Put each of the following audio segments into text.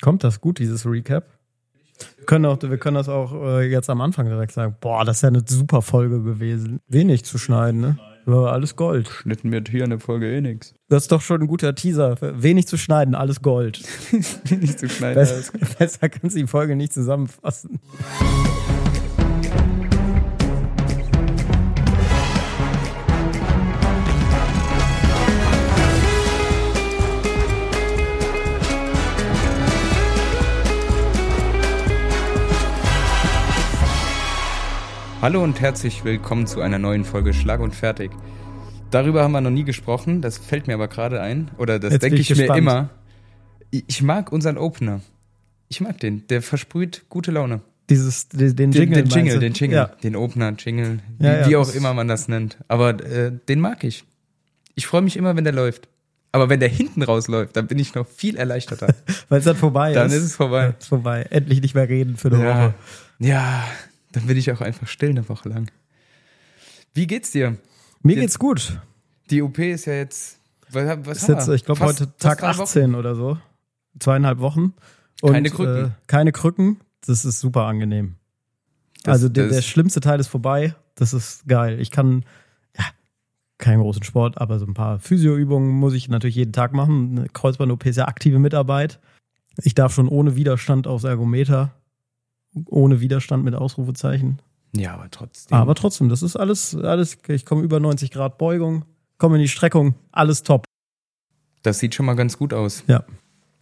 Kommt das gut, dieses Recap? Wir können, auch, wir können das auch äh, jetzt am Anfang direkt sagen. Boah, das ist ja eine super Folge gewesen. Wenig zu schneiden, ne? War alles Gold. Schnitten wir hier in der Folge eh nix. Das ist doch schon ein guter Teaser. Wenig zu schneiden, alles Gold. Wenig zu schneiden. Besser, besser kannst du die Folge nicht zusammenfassen. Hallo und herzlich willkommen zu einer neuen Folge Schlag und Fertig. Darüber haben wir noch nie gesprochen, das fällt mir aber gerade ein. Oder das Jetzt denke ich, ich mir immer. Ich mag unseren Opener. Ich mag den. Der versprüht gute Laune. Dieses, den, den Den Jingle. den Jingle, meinst du? den Jingle, Ja. den Opener, Jingle, wie, Ja, wie auch immer man das nennt. Aber äh, den mag ich. Ich freue mich immer, wenn der läuft. Aber wenn der hinten rausläuft, dann bin ich noch viel erleichterter. Weil es dann vorbei Dann ist. ist es vorbei. Ist vorbei. Endlich nicht mehr reden für eine. Woche. ja, dann bin ich auch einfach still eine Woche lang. Wie geht's dir? Mir Jetzt- geht's gut. Die OP ist ja jetzt. Was, was Ist jetzt, ich glaube, heute Tag drei Wochen. 18 oder so. Zweieinhalb Wochen. Und, Keine Krücken. Äh, keine Krücken. Das ist super angenehm. Das- also der, der schlimmste Teil ist vorbei. Das ist geil. Ich kann, ja, keinen großen Sport, aber so ein paar Physioübungen muss ich natürlich jeden Tag machen. Eine Kreuzband-OP ist ja aktive Mitarbeit. Ich darf schon ohne Widerstand aufs Ergometer. Ohne Widerstand mit Ausrufezeichen. Ja, aber trotzdem. Aber trotzdem, das ist alles, alles, ich komme über 90 Grad Beugung, komme in die Streckung, alles top. das sieht schon mal ganz gut aus. Ja.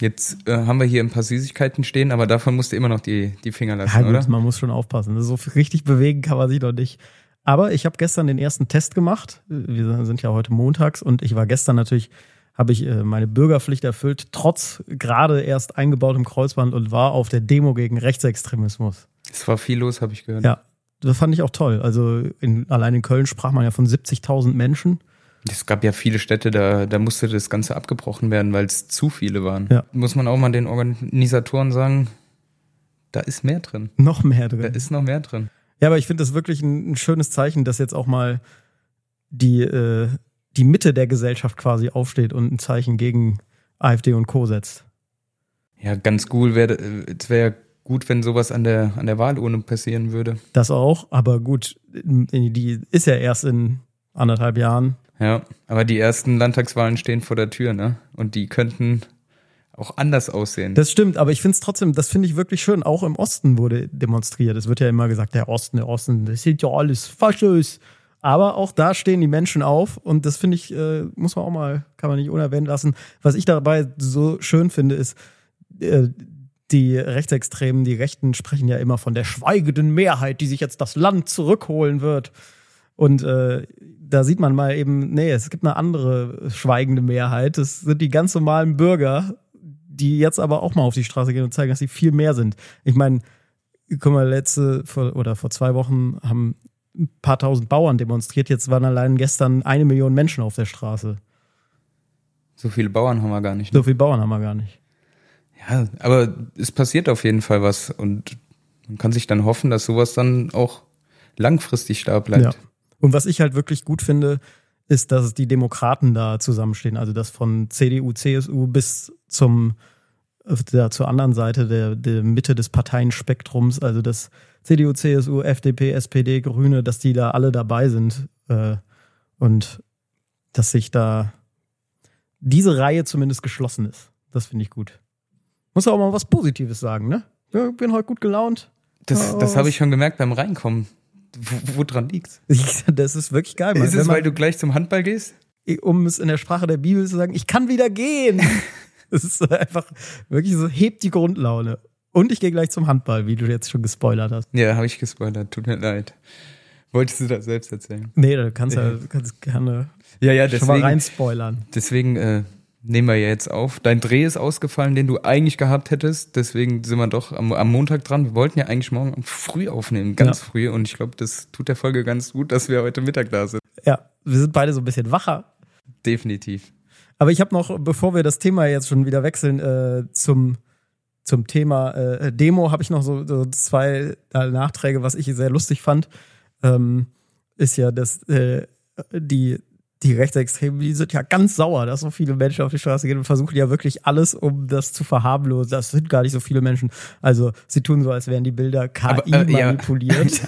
Jetzt äh, haben wir hier ein paar Süßigkeiten stehen, aber davon musst du immer noch die, die Finger lassen, Ja, gut, oder? man muss schon aufpassen. So richtig bewegen kann man sich noch nicht. Aber ich habe gestern den ersten Test gemacht. Wir sind ja heute montags und ich war gestern natürlich, habe ich äh, meine Bürgerpflicht erfüllt, trotz gerade erst eingebautem Kreuzband und war auf der Demo gegen Rechtsextremismus. Es war viel los, habe ich gehört. Ja, das fand ich auch toll. Also in, allein in Köln sprach man ja von 70.000 Menschen. Es gab ja viele Städte, da, da musste das Ganze abgebrochen werden, weil es zu viele waren. Ja. Muss man auch mal den Organisatoren sagen, da ist mehr drin. Noch mehr Da drin. ist noch mehr drin. Ja, aber ich finde das wirklich ein, ein schönes Zeichen, dass jetzt auch mal die, äh, die Mitte der Gesellschaft quasi aufsteht und ein Zeichen gegen AfD und Co. setzt. Ja, ganz cool wäre, es wäre gut, wenn sowas an der, an der Wahlurne passieren würde. Das auch, aber gut, die ist ja erst in anderthalb Jahren. Ja, aber die ersten Landtagswahlen stehen vor der Tür, ne? Und die könnten auch anders aussehen. Das stimmt, aber ich finde es trotzdem, das finde ich wirklich schön. Auch im Osten wurde demonstriert. Es wird ja immer gesagt, der Osten, der Osten, das sind ja alles Faschos. Aber auch da stehen die Menschen auf und das finde ich, äh, muss man auch mal, kann man nicht unerwähnt lassen. Was ich dabei so schön finde, ist, äh, die Rechtsextremen, die Rechten sprechen ja immer von der schweigenden Mehrheit, die sich jetzt das Land zurückholen wird. Und äh, da sieht man mal eben, nee, es gibt eine andere schweigende Mehrheit. Das sind die ganz normalen Bürger, die jetzt aber auch mal auf die Straße gehen und zeigen, dass sie viel mehr sind. Ich meine, guck mal, letzte vor, oder vor zwei Wochen haben ein paar tausend Bauern demonstriert. Jetzt waren allein gestern eine Million Menschen auf der Straße. So viele Bauern haben wir gar nicht. Ne? So viele Bauern haben wir gar nicht. Ja, aber es passiert auf jeden Fall was und man kann sich dann hoffen, dass sowas dann auch langfristig da bleibt. Ja. Und was ich halt wirklich gut finde, ist, dass die Demokraten da zusammenstehen. Also das von CDU, CSU bis zum da zur anderen Seite der, der Mitte des Parteienspektrums, also das CDU, CSU, FDP, SPD, Grüne, dass die da alle dabei sind äh, und dass sich da diese Reihe zumindest geschlossen ist. Das finde ich gut. Muss auch mal was Positives sagen, ne? Ja, bin heute gut gelaunt. Das, das habe ich schon gemerkt beim Reinkommen. Wo, wo dran liegt's? Das ist wirklich geil. Mann. Ist es, man- weil du gleich zum Handball gehst? um es in der Sprache der Bibel zu sagen, ich kann wieder gehen. Das ist einfach wirklich so, hebt die Grundlaune. Und ich gehe gleich zum Handball, wie du jetzt schon gespoilert hast. Ja, habe ich gespoilert. Tut mir leid. Wolltest du das selbst erzählen? Nee, du kannst ja du kannst gerne Ja, ja, schon mal deswegen, rein spoilern. deswegen äh, nehmen wir ja jetzt auf. Dein Dreh ist ausgefallen, den du eigentlich gehabt hättest. Deswegen sind wir doch am, am Montag dran. Wir wollten ja eigentlich morgen früh aufnehmen, ganz Ja. früh. Und ich glaube, das tut der Folge ganz gut, dass wir heute Mittag da sind. Ja, wir sind beide so ein bisschen wacher. Definitiv. Aber ich habe noch, bevor wir das Thema jetzt schon wieder wechseln, äh, zum, zum Thema äh, Demo, habe ich noch so, so zwei äh, Nachträge, was ich sehr lustig fand. Ähm, ist ja, dass äh, die die Rechtsextremen, die sind ja ganz sauer, dass so viele Menschen auf die Straße gehen und versuchen ja wirklich alles, um das zu verharmlosen. Das sind gar nicht so viele Menschen. Also sie tun so, als wären die Bilder KI Aber, äh, ja. manipuliert.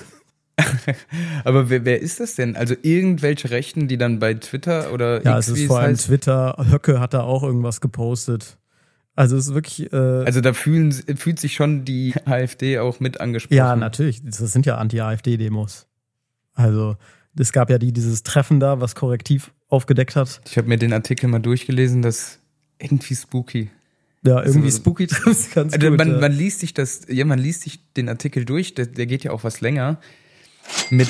Aber wer, wer ist das denn? Also irgendwelche Rechten, die dann bei Twitter oder Ja, X, es ist vor allem heißt? Twitter. Höcke hat da auch irgendwas gepostet. Also es ist wirklich, äh, Also da fühlen, fühlt sich schon die AfD auch mit angesprochen. ja, natürlich. Das sind ja Anti-AfD-Demos. Also es gab ja die, dieses Treffen da, was korrektiv aufgedeckt hat. Ich habe mir den Artikel mal durchgelesen, das irgendwie spooky. Ja, irgendwie Also- spooky trifft's ganz Also gut. man, ja. man liest sich das, ja, man liest sich den Artikel durch, der, der geht ja auch was länger. Mit,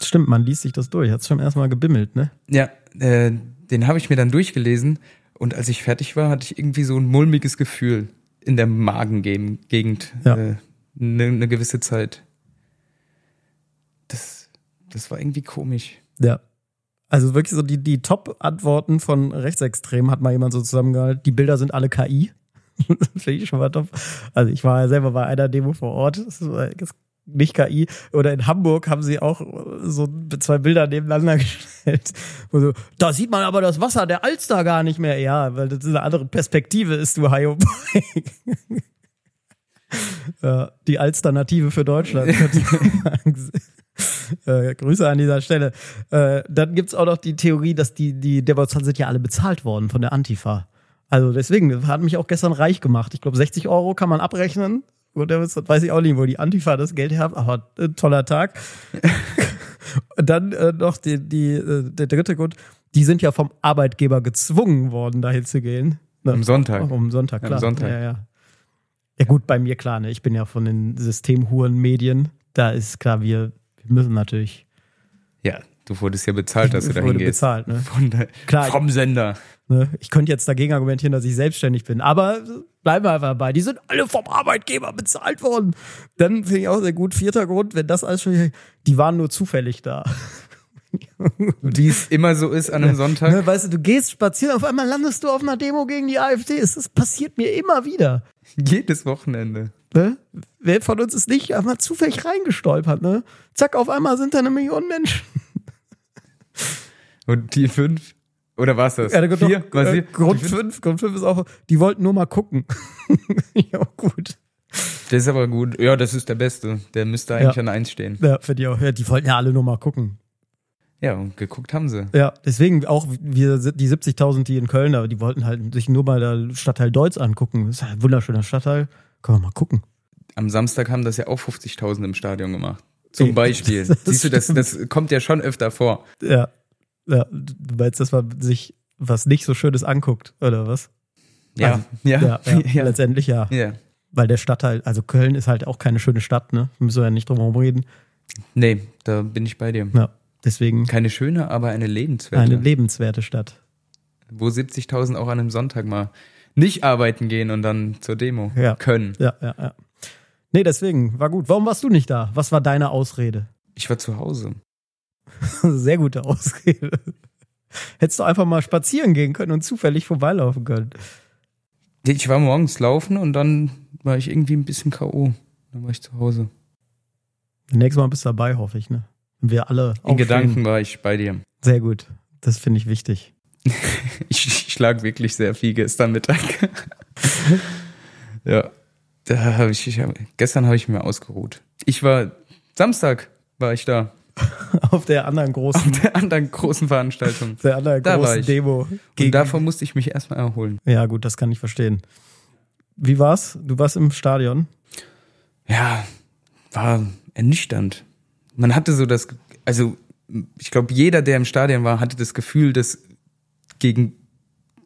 Stimmt, man liest sich das durch. Hat's schon erstmal gebimmelt, ne? ja, äh, den habe ich mir dann durchgelesen und als ich fertig war, hatte ich irgendwie so ein mulmiges Gefühl in der Magengegend Ja. eine ne, ne gewisse Zeit. Das, das war irgendwie komisch. Ja. Also wirklich so die, die Top-Antworten von Rechtsextremen hat mal jemand so zusammengehalten. Die Bilder sind alle KI. finde ich schon mal top. Also ich war ja selber bei einer Demo vor Ort. Das ist das nicht KI. Oder in Hamburg haben sie auch so zwei Bilder nebeneinander gestellt. So, da sieht man aber das Wasser der Alster gar nicht mehr. Ja, weil das eine andere Perspektive ist, du Hayo. ja, die Alternative für Deutschland. Äh, Grüße an dieser Stelle. Äh, dann gibt's auch noch die Theorie, dass die, die Demonstranten sind ja alle bezahlt worden von der Antifa. Also deswegen, das hat mich auch gestern reich gemacht. Ich glaube, 60 Euro kann man abrechnen. Gut, das weiß ich auch nicht, wo die Antifa das Geld hat, aber äh, toller Tag. Und dann äh, noch die, die, äh, der dritte Grund, die sind ja vom Arbeitgeber gezwungen worden, dahin zu gehen. Ne? Am Sonntag. Am Sonntag, Am klar. Sonntag. Ja, ja. ja gut, bei mir klar, ne? ich bin ja von den Systemhuren-Medien. Da ist klar, wir, wir müssen natürlich Ja, du wurdest ja bezahlt, dass du da wurde hingehst. bezahlt. Ne? Von der, Klar. vom Sender. Ne? Ich könnte jetzt dagegen argumentieren, dass ich selbstständig bin, aber bleiben wir einfach dabei. Die sind alle vom Arbeitgeber bezahlt worden. Dann finde ich auch sehr gut. Vierter Grund, wenn das alles schon, die waren nur zufällig da. Wie es immer so ist an einem Sonntag. Ne, weißt du, du gehst spazieren, auf einmal landest du auf einer Demo gegen die AfD. Das, passiert mir immer wieder. Jedes Wochenende. Ne? Wer von uns ist nicht einmal zufällig reingestolpert, ne? Zack, auf einmal sind da eine Million Menschen. Und die fünf? Oder war es das? Ja, da kommt Vier? noch, War äh? Grund Die fünf? 5, Grund 5 ist auch, die wollten nur mal gucken. ja, gut. Das ist aber gut. Ja, das ist der Beste. Der müsste eigentlich Ja. an eins stehen. Ja, für die auch. Ja, die wollten ja alle nur mal gucken. Ja, und geguckt haben sie. Ja, deswegen auch wir die 70.000, die in Köln, da, die wollten halt sich nur mal der Stadtteil Deutz angucken. Das ist ein wunderschöner Stadtteil. Können wir mal gucken. Am Samstag haben das ja auch 50.000 im Stadion gemacht. Zum Beispiel. Siehst du, das, das kommt ja schon öfter vor. Ja. Ja, du meinst, dass man sich was nicht so Schönes anguckt, oder was? Ja, Also, ja, Ja, ja, ja. letztendlich ja. ja. Weil der Stadtteil, also Köln ist halt auch keine schöne Stadt, ne? Müssen wir ja nicht drum herum reden. Nee, da bin ich bei dir. Ja, deswegen Keine schöne, aber eine lebenswerte. eine lebenswerte Stadt. wo 70.000 auch an einem Sonntag mal nicht arbeiten gehen und dann zur Demo Ja. können. Ja, ja, ja. Nee, deswegen, war gut. Warum warst du nicht da? Was war deine Ausrede? Ich war zu Hause. Sehr gute Ausrede. Hättest du einfach mal spazieren gehen können und zufällig vorbeilaufen können. Ich war morgens laufen und dann war ich irgendwie ein bisschen K.O. Dann war ich zu Hause. Nächstes Mal bist du dabei, hoffe ich, ne? Wir alle In aufstehen. Gedanken war ich bei dir. Sehr gut. Das finde ich wichtig. Ich, ich lag wirklich sehr viel gestern Mittag. ja, da habe ich, ich hab, gestern habe ich mir ausgeruht. Ich war, Samstag war ich da. Auf der anderen großen, Der anderen großen Veranstaltung. der anderen Da großen. Demo. Und davon musste ich mich erstmal erholen. ja, gut, das kann ich verstehen. Wie war's? Du warst im Stadion. ja, war ernüchternd. Man hatte so das, also ich glaube, jeder, der im Stadion war, hatte das Gefühl, dass gegen,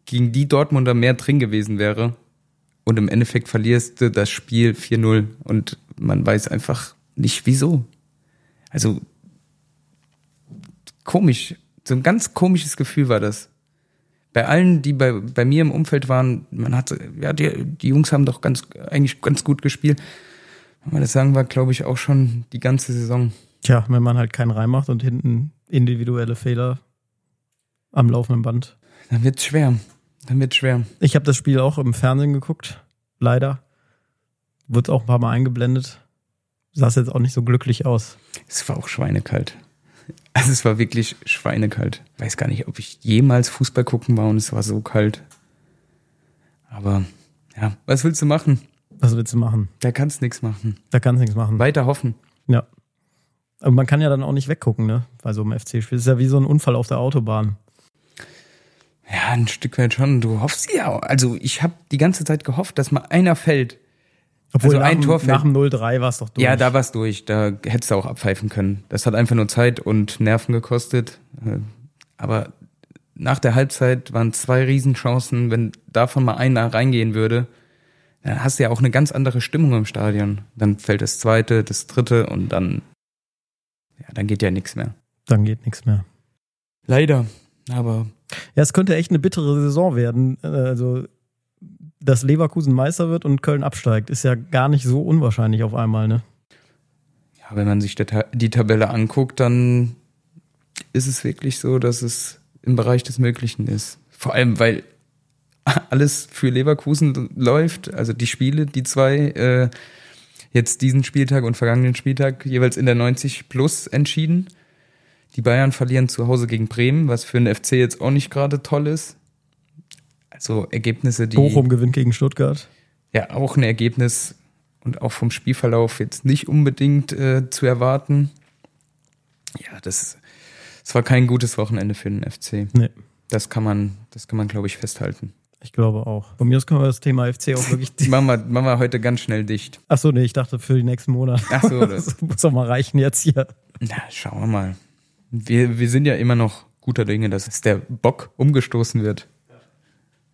gegen die Dortmunder mehr drin gewesen wäre. Und im Endeffekt verlierst du das Spiel 4-0 und man weiß einfach nicht wieso. Also komisch, so ein ganz komisches Gefühl war das. Bei allen, die bei, bei mir im Umfeld waren, man hat, ja, die, die Jungs haben doch ganz, eigentlich ganz gut gespielt. Aber das sagen wir, glaube ich, auch schon die ganze Saison. Tja, wenn man halt keinen reinmacht und hinten individuelle Fehler am laufenden Band. Dann wird's schwer. Dann wird's schwer. Ich habe das Spiel auch im Fernsehen geguckt, leider. Wurde auch ein paar Mal eingeblendet. Sah jetzt auch nicht so glücklich aus. Es war auch schweinekalt. Also es war wirklich schweinekalt. Weiß gar nicht, ob ich jemals Fußball gucken war und es war so kalt. Aber ja, was willst du machen? Was willst du machen? Da kannst nichts machen. Da kannst du nichts machen. Weiter hoffen. Ja. Aber man kann ja dann auch nicht weggucken, ne? Bei so einem FC-Spiel. Das ist ja wie so ein Unfall auf der Autobahn. Ja, ein Stück weit schon. Du hoffst ja. auch. Also ich habe die ganze Zeit gehofft, dass mal einer fällt. Obwohl Also nach, ein dem- Tor nach dem 0-3 war es doch durch. Ja, da war's durch. Da hättest du auch abpfeifen können. Das hat einfach nur Zeit und Nerven gekostet. Äh, Aber nach der Halbzeit waren zwei Riesenchancen. Wenn davon mal einer reingehen würde, dann hast du ja auch eine ganz andere Stimmung im Stadion. Dann fällt das zweite, das dritte und dann, ja, dann geht ja nichts mehr. Dann geht nichts mehr. Leider. Aber Ja, es könnte echt eine bittere Saison werden. Äh, Also, dass Leverkusen Meister wird und Köln absteigt, ist ja gar nicht so unwahrscheinlich auf einmal, ne? ja, wenn man sich die Tabelle anguckt, dann ist es wirklich so, dass es im Bereich des Möglichen ist. Vor allem, weil alles für Leverkusen läuft, also die Spiele, die zwei, äh, jetzt diesen Spieltag und vergangenen Spieltag jeweils in der 90 plus entschieden. Die Bayern verlieren zu Hause gegen Bremen, was für den FC jetzt auch nicht gerade toll ist. Also Ergebnisse, die Bochum gewinnt gegen Stuttgart. ja auch ein Ergebnis und auch vom Spielverlauf jetzt nicht unbedingt äh, zu erwarten. Ja, das, das war kein gutes Wochenende für den FC. Nee, Das kann man, das kann man, glaube ich, festhalten. ich glaube auch. Von mir aus können wir das Thema FC auch wirklich. Machen wir, machen wir heute ganz schnell dicht. Achso, nee, ich dachte für die nächsten Monate. Ach so, das- das muss doch mal reichen jetzt hier. Na, schauen wir mal. Wir, wir sind ja immer noch guter Dinge, dass der Bock umgestoßen wird.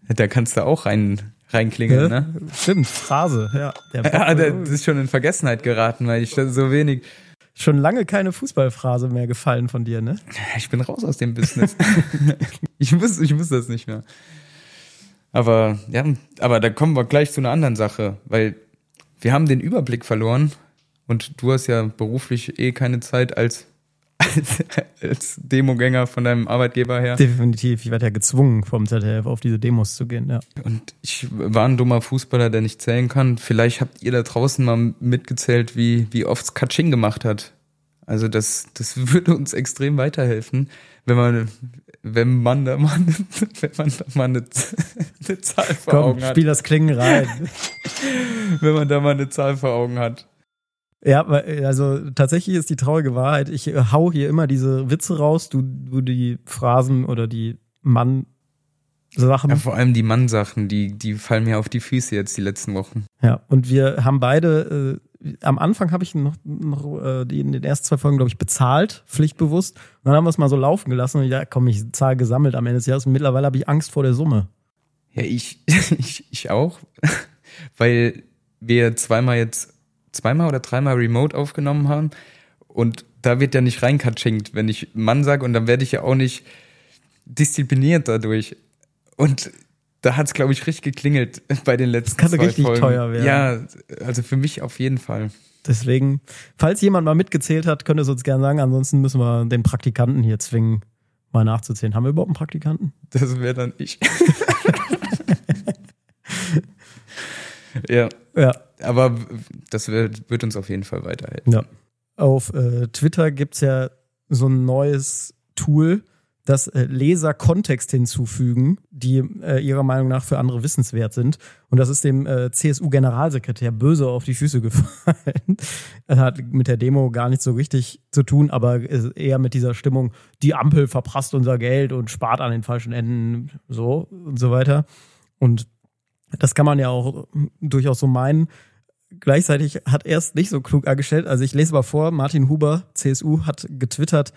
Da kannst du auch rein, reinklingeln, ne? Stimmt, Phrase, ja. Ja, das ist schon in Vergessenheit geraten, weil ich so wenig. Schon lange keine Fußballphrase mehr gefallen von dir, ne? Ich bin raus aus dem Business. ich muss, ich muss das nicht mehr. Aber ja, aber da kommen wir gleich zu einer anderen Sache, weil wir haben den Überblick verloren und du hast ja beruflich eh keine Zeit als als, als Demogänger von deinem Arbeitgeber her. Definitiv. Ich werde ja gezwungen, vom ZDF auf diese Demos zu gehen, ja. Und ich war ein dummer Fußballer, der nicht zählen kann. Vielleicht habt ihr da draußen mal mitgezählt, wie, wie oft Katsching gemacht hat. Also das, das würde uns extrem weiterhelfen, wenn man, wenn man da mal, eine- wenn man da mal eine, eine Zahl vor Komm, Augen hat. spiel das Klingen rein. Wenn man da mal eine Zahl vor Augen hat. Ja, weil, also tatsächlich ist die traurige Wahrheit, ich äh, hau hier immer diese Witze raus, du, du die Phrasen oder die Mann-Sachen. Ja, Ja, vor allem die Mann-Sachen, die, die fallen mir auf die Füße jetzt die letzten Wochen. und wir haben beide, äh, am Anfang habe ich noch, noch äh, die in den ersten zwei Folgen, glaube ich, bezahlt, pflichtbewusst. Und dann haben wir es mal so laufen gelassen und ja, komm, ich zahle gesammelt am Ende des Jahres und mittlerweile habe ich Angst vor der Summe. Ja, ich, ich, ich auch, weil wir zweimal jetzt, zweimal oder dreimal remote aufgenommen haben und da wird ja nicht reinkatschinkt, wenn ich Mann sage und dann werde ich ja auch nicht diszipliniert dadurch. Und da hat es, glaube ich, richtig geklingelt bei den letzten kann zwei richtig Folgen. teuer werden. Ja, also für mich auf jeden Fall. Deswegen, falls jemand mal mitgezählt hat, könnt ihr es uns gerne sagen. Ansonsten müssen wir den Praktikanten hier zwingen, mal nachzuzählen. Haben wir überhaupt einen Praktikanten? Das wäre dann ich. ja, Ja. aber das wird, wird uns auf jeden Fall weiterhelfen. Ja. Auf äh, Twitter gibt's ja so ein neues Tool, das äh, Leser Kontext hinzufügen, die äh, ihrer Meinung nach für andere wissenswert sind. Und das ist dem äh, CSU-Generalsekretär böse auf die Füße gefallen. Er hat mit der Demo gar nicht so richtig zu tun, aber äh, eher mit dieser Stimmung, die Ampel verprasst unser Geld und spart an den falschen Enden, so und so weiter. Und das kann man ja auch durchaus so meinen. Gleichzeitig hat er es nicht so klug angestellt. Also ich lese mal vor, Martin Huber, CSU, hat getwittert,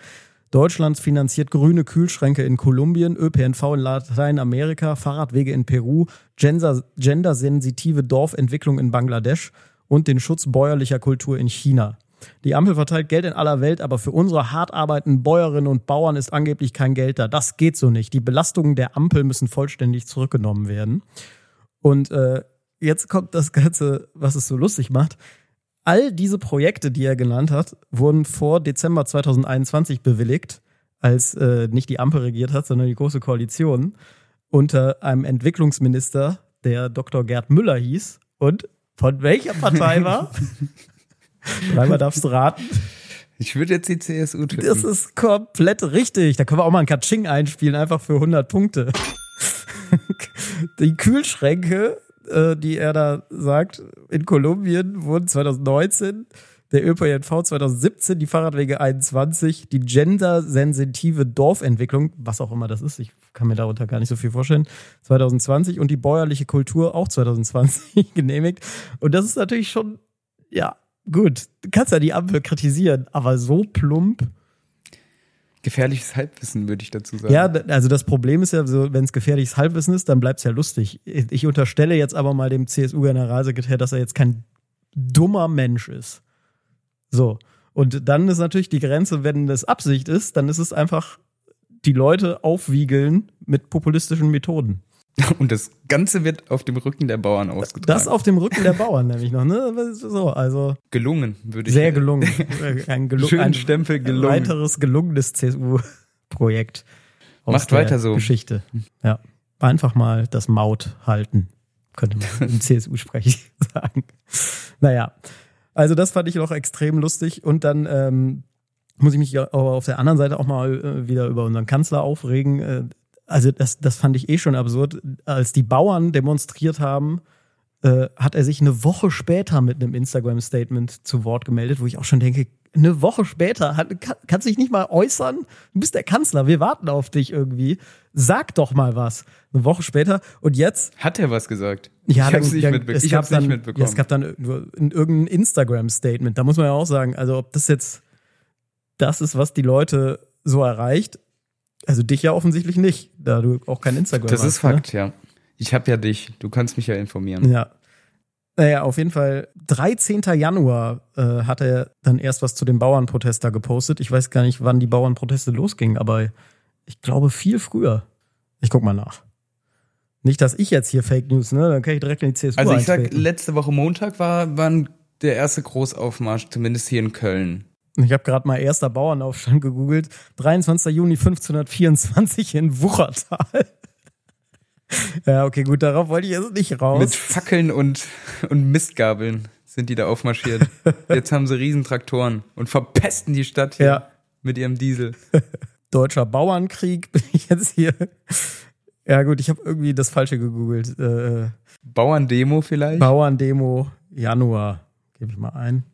Deutschland finanziert grüne Kühlschränke in Kolumbien, ÖPNV in Lateinamerika, Fahrradwege in Peru, gender- gendersensitive Dorfentwicklung in Bangladesch und den Schutz bäuerlicher Kultur in China. Die Ampel verteilt Geld in aller Welt, aber für unsere hart arbeitenden Bäuerinnen und Bauern ist angeblich kein Geld da. Das geht so nicht. Die Belastungen der Ampel müssen vollständig zurückgenommen werden. Und äh, jetzt kommt das Ganze, was es so lustig macht. All diese Projekte, die er genannt hat, wurden vor Dezember 2021 bewilligt, als äh, nicht die Ampel regiert hat, sondern die Große Koalition, unter einem Entwicklungsminister, der Dr. Gerd Müller hieß. Und von welcher Partei war? Dreimal darfst du raten. Ich würde jetzt die CSU tippen. Das ist komplett richtig. Da können wir auch mal ein Katsching einspielen, einfach für 100 Punkte. die Kühlschränke, äh, die er da sagt, in Kolumbien wurden 2019 der ÖPNV 2017, die Fahrradwege 21, die gendersensitive Dorfentwicklung, was auch immer das ist, ich kann mir darunter gar nicht so viel vorstellen, 2020 und die bäuerliche Kultur auch 2020 genehmigt. Und das ist natürlich schon, ja, gut. Du kannst ja die Ampel kritisieren, aber so plump. Gefährliches Halbwissen, würde ich dazu sagen. Ja, also das Problem ist ja, so, wenn es gefährliches Halbwissen ist, dann bleibt es ja lustig. Ich unterstelle jetzt aber mal dem CSU-Generalsekretär, dass er jetzt kein dummer Mensch ist. So. Und dann ist natürlich die Grenze, wenn das Absicht ist, dann ist es einfach die Leute aufwiegeln mit populistischen Methoden. Und das Ganze wird auf dem Rücken der Bauern ausgetragen. Das auf dem Rücken der Bauern nämlich noch, ne? So, also. Gelungen, würde ich Sehr gelungen. Ein, gelu Schön ein Stempel gelungen. Ein weiteres gelungenes CSU-Projekt. Macht weiter so. Geschichte. Ja. Einfach mal das Maut halten, könnte man im CSU-Sprech sagen. Naja. Also das fand ich noch extrem lustig. Und dann ähm, muss ich mich aber auf der anderen Seite auch mal äh, wieder über unseren Kanzler aufregen. Also das, das fand ich eh schon absurd. Als die Bauern demonstriert haben, äh, hat er sich eine Woche später mit einem Instagram-Statement zu Wort gemeldet, wo ich auch schon denke, eine Woche später hat, kann, kannst dich nicht mal äußern. Du bist der Kanzler, wir warten auf dich irgendwie. Sag doch mal was. Eine Woche später und jetzt. Hat er was gesagt? Ja, ich hab's nicht, mitbe es ich hab's dann, nicht mitbekommen. Ja, es gab dann in irgendein Instagram-Statement. Da muss man ja auch sagen, also ob das jetzt das ist, was die Leute so erreicht. Also dich ja offensichtlich nicht, da du auch kein Instagram das hast. Das ist Fakt, ne? ja. Ich habe ja dich. Du kannst mich ja informieren. Ja. Naja, auf jeden Fall, 13. Januar äh, hat er dann erst was zu dem Bauernprotest da gepostet. Ich weiß gar nicht, wann die Bauernproteste losgingen, aber ich glaube viel früher. Ich guck mal nach. Nicht, dass ich jetzt hier Fake News, ne? Dann kann ich direkt in die CSU Also ich eintreten. sag, letzte Woche Montag war, war der erste Großaufmarsch, zumindest hier in Köln. Ich habe gerade mal erster Bauernaufstand gegoogelt. 23. Juni 1524 in Wuchertal. ja, okay, gut, darauf wollte ich jetzt nicht raus. Mit Fackeln und, und Mistgabeln sind die da aufmarschiert. Jetzt haben sie Riesentraktoren und verpesten die Stadt hier Ja. mit ihrem Diesel. Deutscher Bauernkrieg bin ich jetzt hier. Ja, gut, ich habe irgendwie das Falsche gegoogelt. Äh, Bauerndemo vielleicht? Bauerndemo Januar, gebe ich mal ein.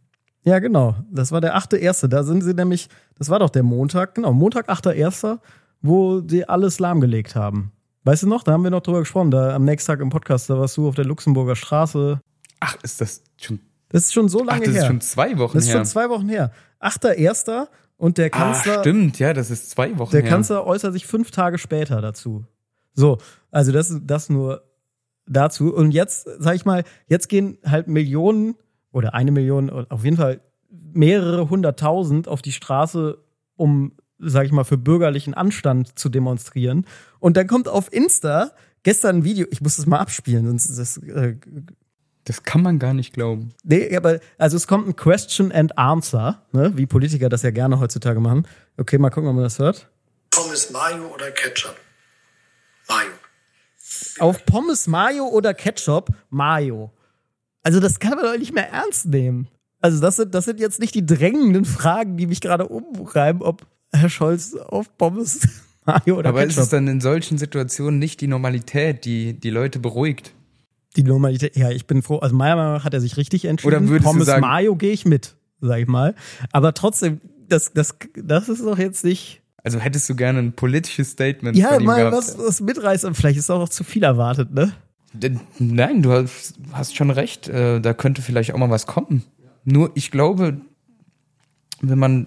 Ja, genau. Das war der 8.1. Da sind sie nämlich, das war doch der Montag, genau, Montag, 8.1., wo sie alles lahmgelegt haben. Weißt du noch? Da haben wir noch drüber gesprochen. Da am nächsten Tag im Podcast, da warst du auf der Luxemburger Straße. Ach, ist das schon. Das ist schon so Ach, lange das her. ist schon zwei Wochen das ist her. schon zwei Wochen her. 8.1. und der ah, Kanzler, stimmt, ja, das ist zwei Wochen der her. Kanzler äußert sich fünf Tage später dazu. So, also das, das nur dazu. Und jetzt, sag ich mal, jetzt gehen halt Millionen oder eine Million, auf jeden Fall mehrere hunderttausend auf die Straße, um, sag ich mal, für bürgerlichen Anstand zu demonstrieren. Und dann kommt auf Insta gestern ein Video, ich muss das mal abspielen, sonst ist das. Äh, Das kann man gar nicht glauben. nee, aber also es kommt ein Question and Answer, ne, wie Politiker das ja gerne heutzutage machen. Okay, mal gucken, ob man das hört. Pommes Mayo oder Ketchup? Mayo. Auf Pommes Mayo oder Ketchup Mayo. Also das kann man doch nicht mehr ernst nehmen. Also das sind, das sind jetzt nicht die drängenden Fragen, die mich gerade umreiben, ob Herr Scholz auf Pommes Mayo oder Aber ist Ketchup. es dann in solchen Situationen nicht die Normalität, die die Leute beruhigt? die Normalität, ja, ich bin froh. Also meiner Meinung nach hat er sich richtig entschieden. Oder Pommes sagen- Mayo gehe ich mit, sag ich mal. Aber trotzdem, das, das, das ist doch jetzt nicht. Also hättest du gerne ein politisches Statement Ja, von ihm mal gehabt? was, was mitreißen. Vielleicht ist auch noch zu viel erwartet, ne? Nein, du hast, hast schon recht. Äh, da könnte vielleicht auch mal was kommen. Nur ich glaube, wenn man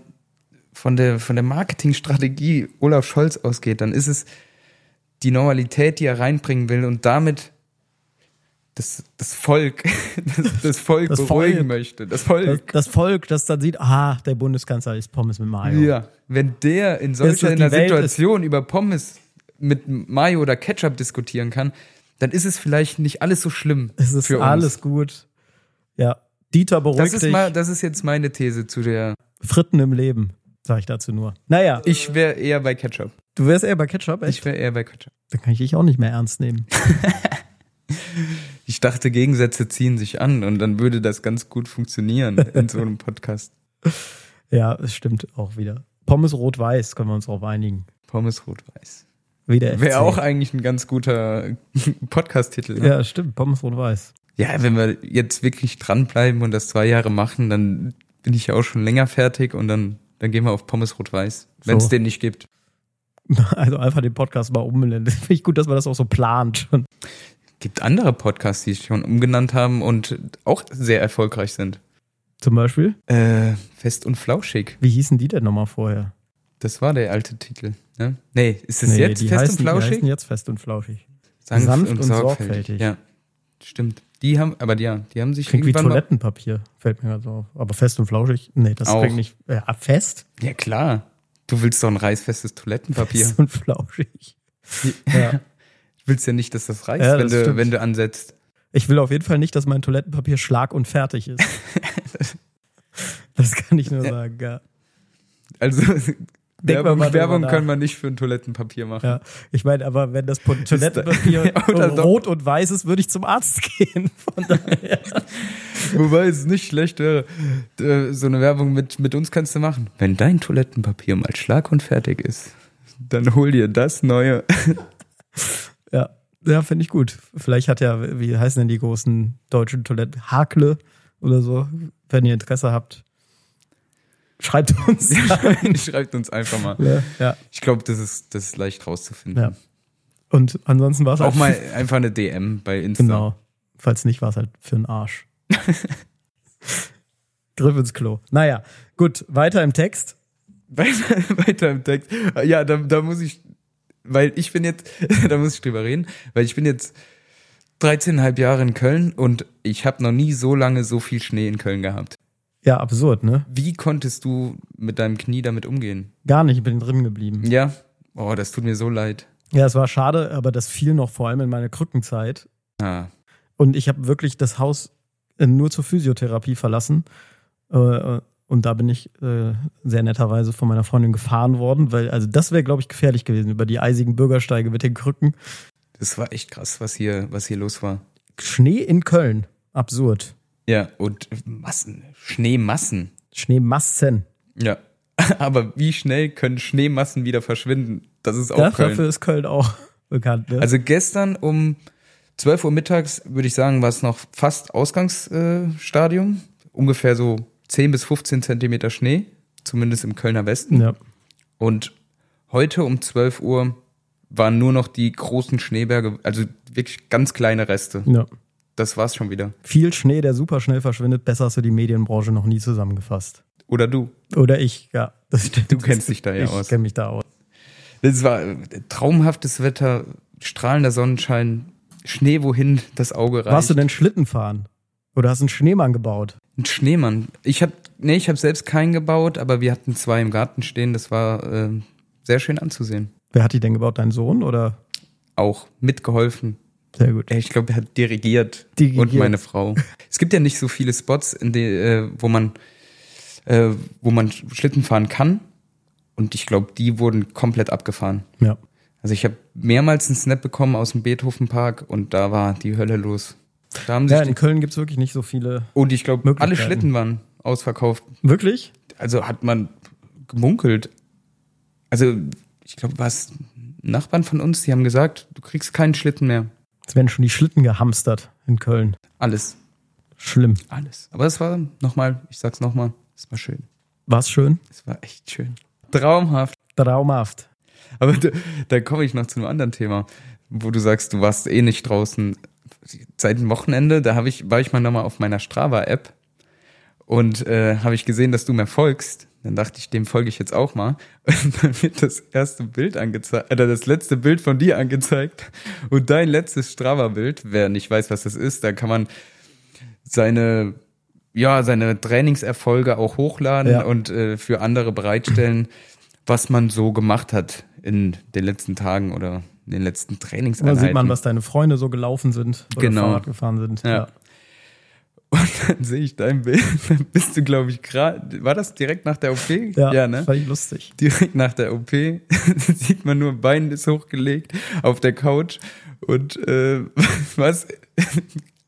von der, von der Marketingstrategie Olaf Scholz ausgeht, dann ist es die Normalität, die er reinbringen will und damit das, das Volk, das, das Volk Das beruhigen Volk. möchte. Das Das, Volk. das Volk, das dann sieht, ah, der Bundeskanzler ist Pommes mit Mayo. Ja, wenn der in solcher ist, einer Situation über Pommes mit Mayo oder Ketchup diskutieren kann, dann ist es vielleicht nicht alles so schlimm Es ist für uns. alles gut. Ja. Dieter beruhigt Das ist, dich. mal, das ist jetzt meine These zu der. Fritten im Leben, sag ich dazu nur. Naja, Ich wäre eher bei Ketchup. du wärst eher bei Ketchup, echt? Ich wäre eher bei Ketchup. Dann kann ich dich auch nicht mehr ernst nehmen. Ich dachte, Gegensätze ziehen sich an und dann würde das ganz gut funktionieren in so einem Podcast. Ja, es stimmt auch wieder. Pommes rot-weiß, können wir uns darauf einigen. Pommes rot-weiß. Wie der Wäre auch eigentlich ein ganz guter Podcast-Titel. Ne? Ja, stimmt. Pommes rot-weiß. Ja, wenn wir jetzt wirklich dranbleiben und das zwei Jahre machen, dann bin ich ja auch schon länger fertig und dann, dann gehen wir auf Pommes rot-weiß, wenn es So. den nicht gibt. Also einfach den Podcast mal umbenennen. Finde ich gut, dass man das auch so plant. schon. Gibt andere Podcasts, die es schon umgenannt haben und auch sehr erfolgreich sind. Zum Beispiel. Äh, Fest und Flauschig. Wie hießen die denn nochmal vorher? Das war der alte Titel. Ne? Nee, ist es Nee, jetzt Fest heißen, und Flauschig? Die heißen jetzt fest und flauschig. Sanft sanft und sorgfältig. Ja, stimmt. Die haben, aber die, ja, die haben sich Klingt wie Toilettenpapier. Fällt mir gerade so auf. Aber fest und flauschig? Nee, das Auch. klingt nicht. Ja, fest? Ja, klar. Du willst doch ein reißfestes Toilettenpapier. Fest und flauschig. Ja. Du willst ja nicht, dass das reißt, Ja, wenn, das du, stimmt. wenn du ansetzt. Ich will auf jeden Fall nicht, dass mein Toilettenpapier schlag und fertig ist. das kann ich nur sagen, ja. Also Werbung, Werbung kann man nicht für ein Toilettenpapier machen. ja. Ich meine, aber wenn das Toilettenpapier doch. rot und weiß ist, würde ich zum Arzt gehen. Wobei es nicht schlecht wäre. So eine Werbung mit, mit uns kannst du machen. Wenn dein Toilettenpapier mal schlag und fertig ist, dann hol dir das neue. Ja, ja finde ich gut. Vielleicht hat ja, wie heißen denn die großen deutschen Toiletten? Hakle oder so. Wenn ihr Interesse habt, schreibt uns. Schreibt uns einfach mal. Ja. Ich glaube, das ist, das ist leicht rauszufinden. ja. Und ansonsten war es Auch mal einfach eine DM bei Insta. Genau. Falls nicht, war es halt für den Arsch. Griff ins Klo. Naja, gut, weiter im Text. Weiter, weiter im Text. Ja, da, da muss ich, weil ich bin jetzt, da muss ich drüber reden, weil ich bin jetzt 13,5 Jahre in Köln und ich habe noch nie so lange so viel Schnee in Köln gehabt. Ja, absurd, ne? Wie konntest du mit deinem Knie damit umgehen? Gar nicht, ich bin drin geblieben. Ja? Oh, das tut mir so leid. Ja, es war schade, aber das fiel noch vor allem in meine Krückenzeit. Ah, Und ich habe wirklich das Haus äh, nur zur Physiotherapie verlassen. Äh, Und da bin ich äh, sehr netterweise von meiner Freundin gefahren worden, weil, also das wäre, glaube ich, gefährlich gewesen, über die eisigen Bürgersteige mit den Krücken. das war echt krass, was hier, was hier los war. Schnee in Köln. Absurd. Ja, und Massen, Schneemassen. Schneemassen. Ja. Aber wie schnell können Schneemassen wieder verschwinden? Das ist auch Ja, Köln. dafür ist Köln auch bekannt. Ne? Also gestern um 12 Uhr mittags, würde ich sagen, war es noch fast Ausgangsstadium. Ungefähr so 10 bis 15 Zentimeter Schnee, zumindest im Kölner Westen. ja. Und heute um 12 Uhr waren nur noch die großen Schneeberge, also wirklich ganz kleine Reste. ja. Das war's schon wieder. Viel Schnee, der super schnell verschwindet. Besser hast du die Medienbranche noch nie zusammengefasst. Oder du. Oder ich, ja. Du kennst dich da ja ich aus. kenne mich da aus. Das war äh, traumhaftes Wetter, strahlender Sonnenschein, Schnee, wohin das Auge reicht. Warst du denn Schlitten fahren? Oder hast du einen Schneemann gebaut? Ein Schneemann. Ich hab, nee, ich habe selbst keinen gebaut, aber wir hatten zwei im Garten stehen. Das war äh, sehr schön anzusehen. Wer hat die denn gebaut? Dein Sohn oder? Auch mitgeholfen. Sehr gut. Ich glaube, er hat dirigiert. Dirigiert. Und meine Frau. es gibt ja nicht so viele Spots, in die, äh, wo man, äh, wo man Schlitten fahren kann. Und ich glaube, die wurden komplett abgefahren. Ja. Also ich habe mehrmals einen Snap bekommen aus dem Beethovenpark und da war die Hölle los. Da haben Ja, in Köln gibt's wirklich nicht so viele. und ich glaube, alle. Schlitten waren ausverkauft. Wirklich? also hat man gemunkelt. Also, ich glaube, was Nachbarn von uns, die haben gesagt, du kriegst keinen Schlitten mehr. Es werden schon die Schlitten gehamstert in Köln. Alles. Schlimm. Alles. Aber es war nochmal, ich sag's nochmal, es war schön. War's schön? Es war echt schön. Traumhaft. Traumhaft. Aber da, da komme ich noch zu einem anderen Thema, wo du sagst, du warst eh nicht draußen. Seit dem Wochenende, da hab ich, war ich mal nochmal auf meiner Strava-App und äh, habe ich gesehen, dass du mir folgst. Dann dachte ich, dem folge ich jetzt auch mal. Und dann wird das erste Bild angezeigt, oder das letzte Bild von dir angezeigt. Und dein letztes Strava-Bild, wer nicht weiß, was das ist, da kann man seine, ja, seine Trainingserfolge auch hochladen Ja. und äh, für andere bereitstellen, was man so gemacht hat in den letzten Tagen oder in den letzten Da Trainingseinheiten. sieht man, was deine Freunde so gelaufen sind oder Genau. Fahrrad gefahren sind. Ja. Und dann sehe ich dein Bild, dann bist du, glaube ich, gerade, war das direkt nach der OP? Ja, ja ne? fand ich lustig. Direkt nach der OP sieht man nur Bein ist hochgelegt auf der Couch und äh, was?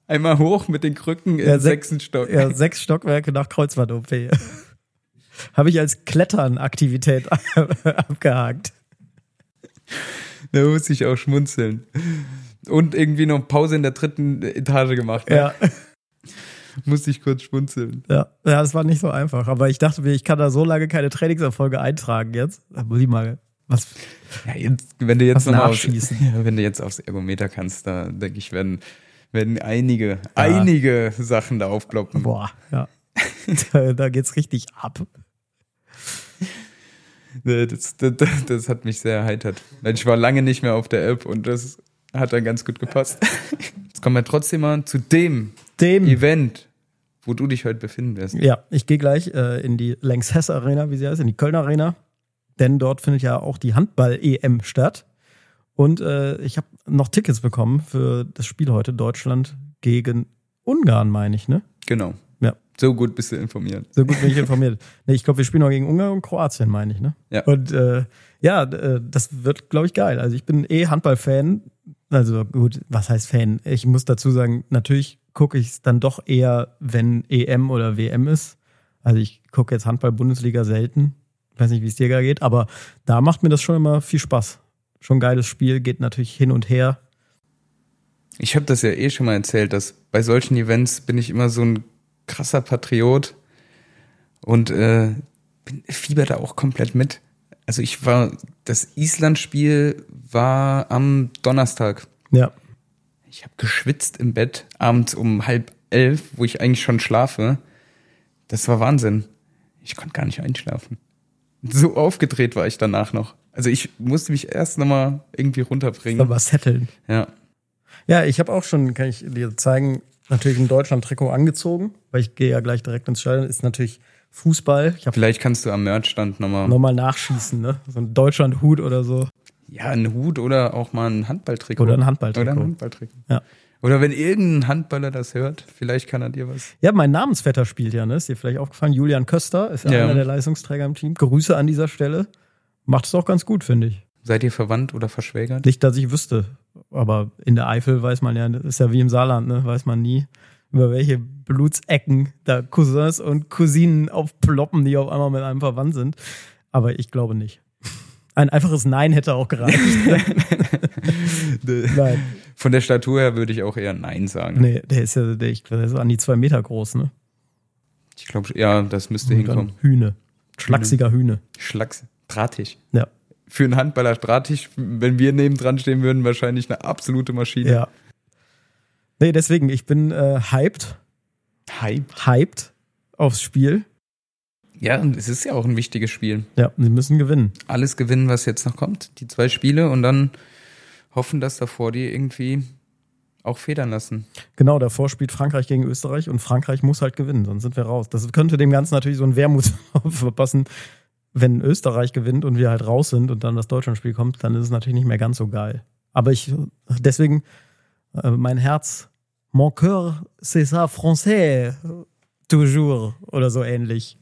Einmal hoch mit den Krücken Ja, im sech- sechsten Stock. Ja, sechs Stockwerke nach Kreuzband-OP. Habe ich als Klettern-Aktivität abgehakt. Da muss ich auch schmunzeln. Und irgendwie noch Pause in der dritten Etage gemacht. Ne? Ja. Musste ich kurz schmunzeln. Ja, ja, das war nicht so einfach. Aber ich dachte mir, ich kann da so lange keine Trainingserfolge eintragen jetzt. Da muss ich mal was. Ja, jetzt, wenn du jetzt nochmal ja, wenn du jetzt aufs Ergometer kannst, da denke ich, werden, werden einige, einige Sachen da aufploppen. Boah, ja. da, da geht's richtig ab. Das, das, das, hat mich sehr erheitert. Ich war lange nicht mehr auf der App und das hat dann ganz gut gepasst. Jetzt kommen wir trotzdem mal zu dem Dem. Event, wo du dich heute befinden wirst. Ja, ich gehe gleich äh, in die Lanxess Arena, wie sie heißt, in die Kölner Arena. Denn dort findet ja auch die Handball-EM statt. Und äh, ich habe noch Tickets bekommen für das Spiel heute Deutschland gegen Ungarn, meine ich, ne? Genau. Ja. So gut bist du informiert. So gut bin ich informiert. nee, ich glaube, wir spielen noch gegen Ungarn und Kroatien, meine ich, ne? Ja. Und äh, ja, äh, das wird, glaube ich, geil. Also ich bin eh Handball-Fan. Also gut, was heißt Fan? Ich muss dazu sagen, natürlich gucke ich es dann doch eher, wenn EM oder WM ist. Also ich gucke jetzt Handball-Bundesliga selten. Ich weiß nicht, wie es dir da geht, aber da macht mir das schon immer viel Spaß. Schon ein geiles Spiel, geht natürlich hin und her. Ich habe das ja eh schon mal erzählt, dass bei solchen Events bin ich immer so ein krasser Patriot und äh, bin, fieber da auch komplett mit. Also ich war, das Island-Spiel war am Donnerstag. Ja. Ich habe geschwitzt im Bett abends um halb elf, wo ich eigentlich schon schlafe. Das war Wahnsinn. Ich konnte gar nicht einschlafen. So aufgedreht war ich danach noch. Also ich musste mich erst nochmal irgendwie runterbringen. Aber setteln. Ja. Ja, ich habe auch schon, kann ich dir zeigen, natürlich ein Deutschland-Trikot angezogen, weil ich gehe ja gleich direkt ins Stadion. Ist natürlich Fußball. Vielleicht kannst du am Merchstand nochmal nochmal nachschießen, ne? So ein Deutschland-Hut oder so. Ja, ein Hut oder auch mal ein Handballtrikot. Oder ein Handballtrikot. Oder ein Handballtrikot. Ja. Oder wenn irgendein Handballer das hört, vielleicht kann er dir was. Ja, mein Namensvetter spielt ja, ne? Ist dir vielleicht aufgefallen? Julian Köster ist ja, Ja. einer der Leistungsträger im Team. Grüße an dieser Stelle. Macht es auch ganz gut, finde ich. Seid ihr verwandt oder verschwägert? Nicht, dass ich wüsste. Aber in der Eifel weiß man ja, das ist ja wie im Saarland, ne? Weiß man nie, über welche Blutsecken da Cousins und Cousinen aufploppen, die auf einmal mit einem verwandt sind. Aber ich glaube nicht. Ein einfaches Nein hätte auch gereicht. Nein. Von der Statur her würde ich auch eher Nein sagen. Nee, der ist ja, der, ich, der ist an die zwei Meter groß, ne? Ich glaube, ja, das müsste Und hinkommen. Hühne. Schlachsiger Hühne. Schlacks, drahtig. Ja. Für einen Handballer drahtig, wenn wir nebendran stehen würden, wahrscheinlich eine absolute Maschine. Ja. Nee, deswegen, ich bin äh, hyped, Hype. hyped aufs Spiel. Ja, und es ist ja auch ein wichtiges Spiel. Ja, sie müssen gewinnen. Alles gewinnen, was jetzt noch kommt. Die zwei Spiele und dann hoffen, dass davor die irgendwie auch federn lassen. Genau, davor spielt Frankreich gegen Österreich und Frankreich muss halt gewinnen, sonst sind wir raus. Das könnte dem Ganzen natürlich so ein Wermut verpassen. Wenn Österreich gewinnt und wir halt raus sind und dann das Deutschlandspiel kommt, dann ist es natürlich nicht mehr ganz so geil. Aber ich, deswegen, äh, mein Herz, mon cœur, c'est ça français, toujours, oder so ähnlich.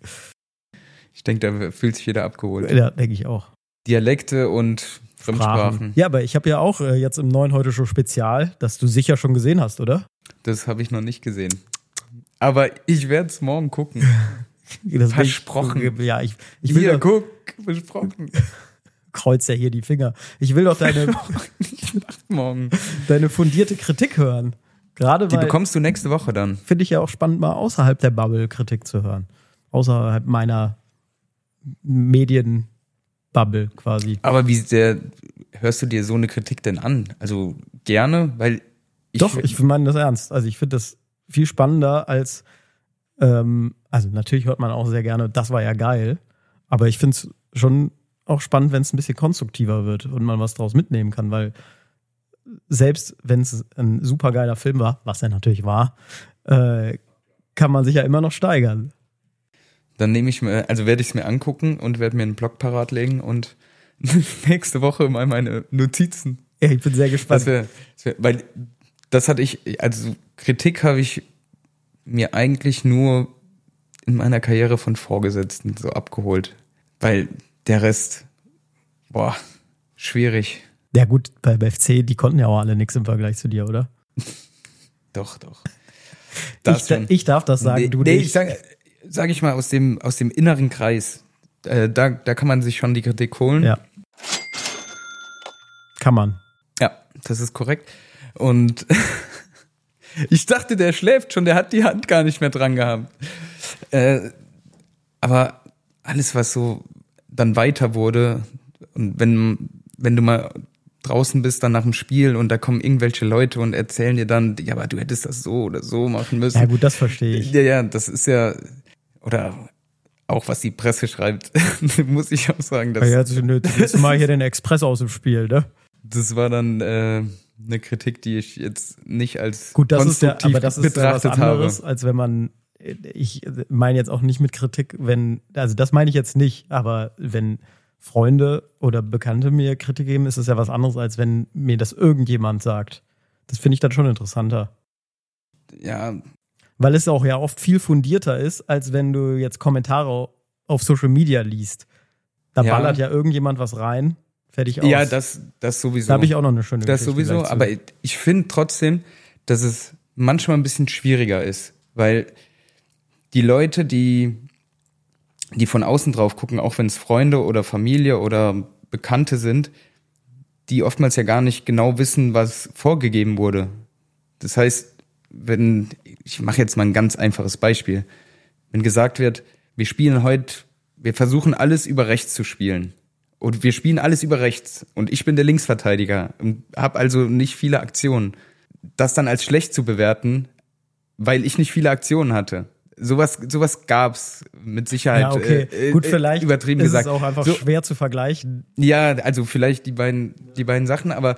Ich denke, da fühlt sich jeder abgeholt. Ja, denke ich auch. Dialekte und Fremdsprachen. Ja, aber ich habe ja auch äh, jetzt im neuen Heute Show Spezial, das du sicher schon gesehen hast, oder? Das habe ich noch nicht gesehen. Aber ich werde es morgen gucken. Bin ich- Versprochen. ja, ich, ich will Hier, doch, guck, versprochen. kreuz ja hier die Finger. Ich will doch deine, Morgen. deine fundierte Kritik hören. Gerade Die weil bekommst du nächste Woche dann. finde ich ja auch spannend, mal außerhalb der Bubble Kritik zu hören. Außerhalb meiner Medienbubble quasi. Aber wie sehr hörst du dir so eine Kritik denn an? Also gerne, weil ich. Doch, ich meine das ernst. Also ich finde das viel spannender als, ähm, also natürlich hört man auch sehr gerne, das war ja geil, aber ich finde es schon auch spannend, wenn es ein bisschen konstruktiver wird und man was draus mitnehmen kann, weil selbst wenn es ein super geiler Film war, was er natürlich war, äh, kann man sich ja immer noch steigern. Dann nehme ich mir, also werde ich es mir angucken und werde mir einen Blog parat legen und nächste Woche mal meine Notizen. Ja, ich bin sehr Das gespannt. wär, das wär, weil das hatte ich, also Kritik habe ich mir eigentlich nur in meiner Karriere von Vorgesetzten so abgeholt. Weil der Rest, boah, schwierig. Ja gut, beim FC, die konnten ja auch alle nichts im Vergleich zu dir, oder? Doch, doch. ich, da- ich darf das sagen, nee, du nee, nicht. ich sag, sage ich mal, aus dem, aus dem inneren Kreis, äh, da, da kann man sich schon die Kritik holen. Ja. Kann man. Ja, das ist korrekt. Und ich dachte, der schläft schon, der hat die Hand gar nicht mehr dran gehabt. Äh, aber alles, was so dann weiter wurde, und wenn, wenn du mal draußen bist dann nach dem Spiel und da kommen irgendwelche Leute und erzählen dir dann, ja, aber du hättest das so oder so machen müssen. Ja gut, das verstehe ich. Ja, ja, das ist ja, oder auch was die Presse schreibt, muss ich auch sagen. Das, ja, nimmst du mal hier den Express aus dem Spiel, ne? das war dann äh, eine Kritik, die ich jetzt nicht als Gut, das ist ja, konstruktiv aber das ist ja was anderes, habe. als wenn man, ich meine jetzt auch nicht mit Kritik, wenn, also das meine ich jetzt nicht, aber wenn Freunde oder Bekannte mir Kritik geben, ist es ja was anderes, als wenn mir das irgendjemand sagt. Das finde ich dann schon interessanter. Ja, Weil es auch ja oft viel fundierter ist, als wenn du jetzt Kommentare auf Social Media liest. Da Ja. ballert ja irgendjemand was rein, fertig aus. ja, das, das sowieso. da habe ich auch noch eine schöne Das Geschichte sowieso, aber ich finde trotzdem, dass es manchmal ein bisschen schwieriger ist, weil die Leute, die, die von außen drauf gucken, auch wenn es Freunde oder Familie oder Bekannte sind, die oftmals ja gar nicht genau wissen, was vorgegeben wurde. Das heißt, wenn, ich mache jetzt mal ein ganz einfaches Beispiel, wenn gesagt wird, wir spielen heute, wir versuchen alles über rechts zu spielen. Und wir spielen alles über rechts. Und ich bin der Linksverteidiger und habe also nicht viele Aktionen. Das dann als schlecht zu bewerten, weil ich nicht viele Aktionen hatte. Sowas, sowas gab's mit Sicherheit. ja, okay. äh, Gut, äh, vielleicht übertrieben ist gesagt. es auch einfach So- schwer zu vergleichen. ja, also vielleicht die beiden, die beiden Sachen, aber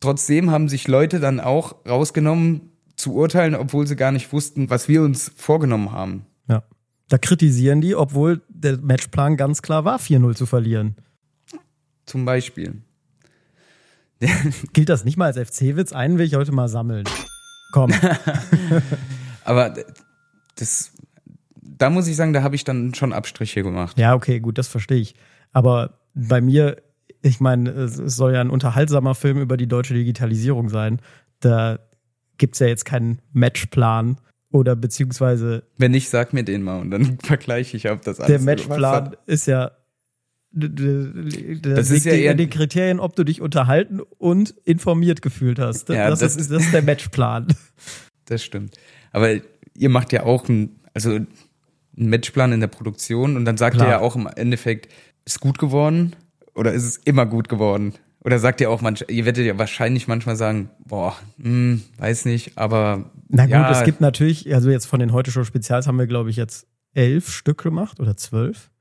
trotzdem haben sich Leute dann auch rausgenommen zu urteilen, obwohl sie gar nicht wussten, was wir uns vorgenommen haben. Ja. Da kritisieren die, obwohl der Matchplan ganz klar war, 4-0 zu verlieren. Zum Beispiel. Gilt das nicht mal als FC-Witz? Einen will ich heute mal sammeln. Komm. Aber das, da muss ich sagen, da habe ich dann schon Abstriche gemacht. Ja, okay, gut, das verstehe ich. Aber bei mir, ich meine, es es soll ja ein unterhaltsamer Film über die deutsche Digitalisierung sein. Da gibt's ja jetzt keinen Matchplan oder beziehungsweise Wenn nicht, sag mir den mal und dann vergleiche ich, ob das alles der Matchplan ist ja. Das ist ja eher- die Kriterien, ob du dich unterhalten und informiert gefühlt hast. Ja, das, das ist, das ist der Matchplan. Das stimmt. Aber ihr macht ja auch ein, also einen Matchplan in der Produktion und dann sagt Klar. ihr ja auch im Endeffekt, ist gut geworden oder ist es immer gut geworden? Oder sagt ihr auch manchmal, ihr werdet ja wahrscheinlich manchmal sagen, boah, hm, weiß nicht, aber Na gut, ja, es gibt natürlich, also jetzt von den heute Show Spezials haben wir, glaube ich, jetzt elf Stück gemacht oder zwölf.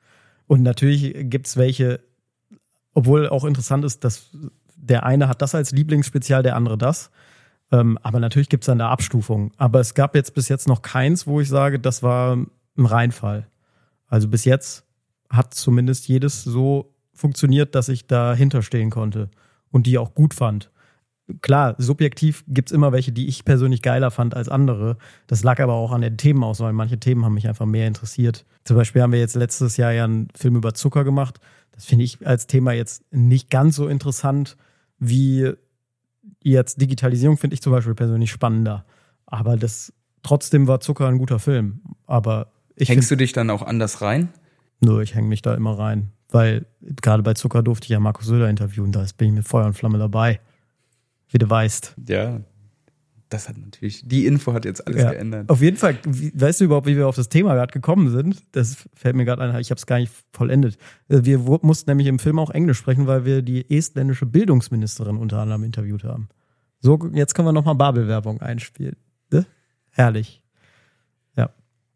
Und natürlich gibt's welche, obwohl auch interessant ist, dass der eine hat das als Lieblingsspezial, der andere das. Ähm, aber natürlich gibt's dann da Abstufungen. Aber es gab jetzt bis jetzt noch keins, wo ich sage, das war ein Reinfall. Also bis jetzt hat zumindest jedes so funktioniert, dass ich dahinter stehen konnte und die auch gut fand klar, subjektiv gibt's immer welche, die ich persönlich geiler fand als andere. Das lag aber auch an den Themenauswahl. Manche Themen haben mich einfach mehr interessiert. Zum Beispiel haben wir jetzt letztes Jahr ja einen Film über Zucker gemacht. Das finde ich als Thema jetzt nicht ganz so interessant wie jetzt Digitalisierung, finde ich zum Beispiel persönlich spannender. Aber das trotzdem war Zucker ein guter Film. Aber ich hängst find, du dich dann auch anders rein? nur, ich hänge mich da immer rein. Weil gerade bei Zucker durfte ich ja Markus Söder interviewen, da bin ich mit Feuer und Flamme dabei. Wie du weißt. Ja. Das hat natürlich, die Info hat jetzt alles Ja. geändert. Auf jeden Fall, weißt du überhaupt, wie wir auf das Thema gerade gekommen sind? Das fällt mir gerade ein, ich habe es gar nicht vollendet. Äh, Wir mussten nämlich im Film auch Englisch sprechen, weil wir die estländische Bildungsministerin unter anderem interviewt haben. So, jetzt können wir nochmal Babel-Werbung einspielen. Ne? Herrlich.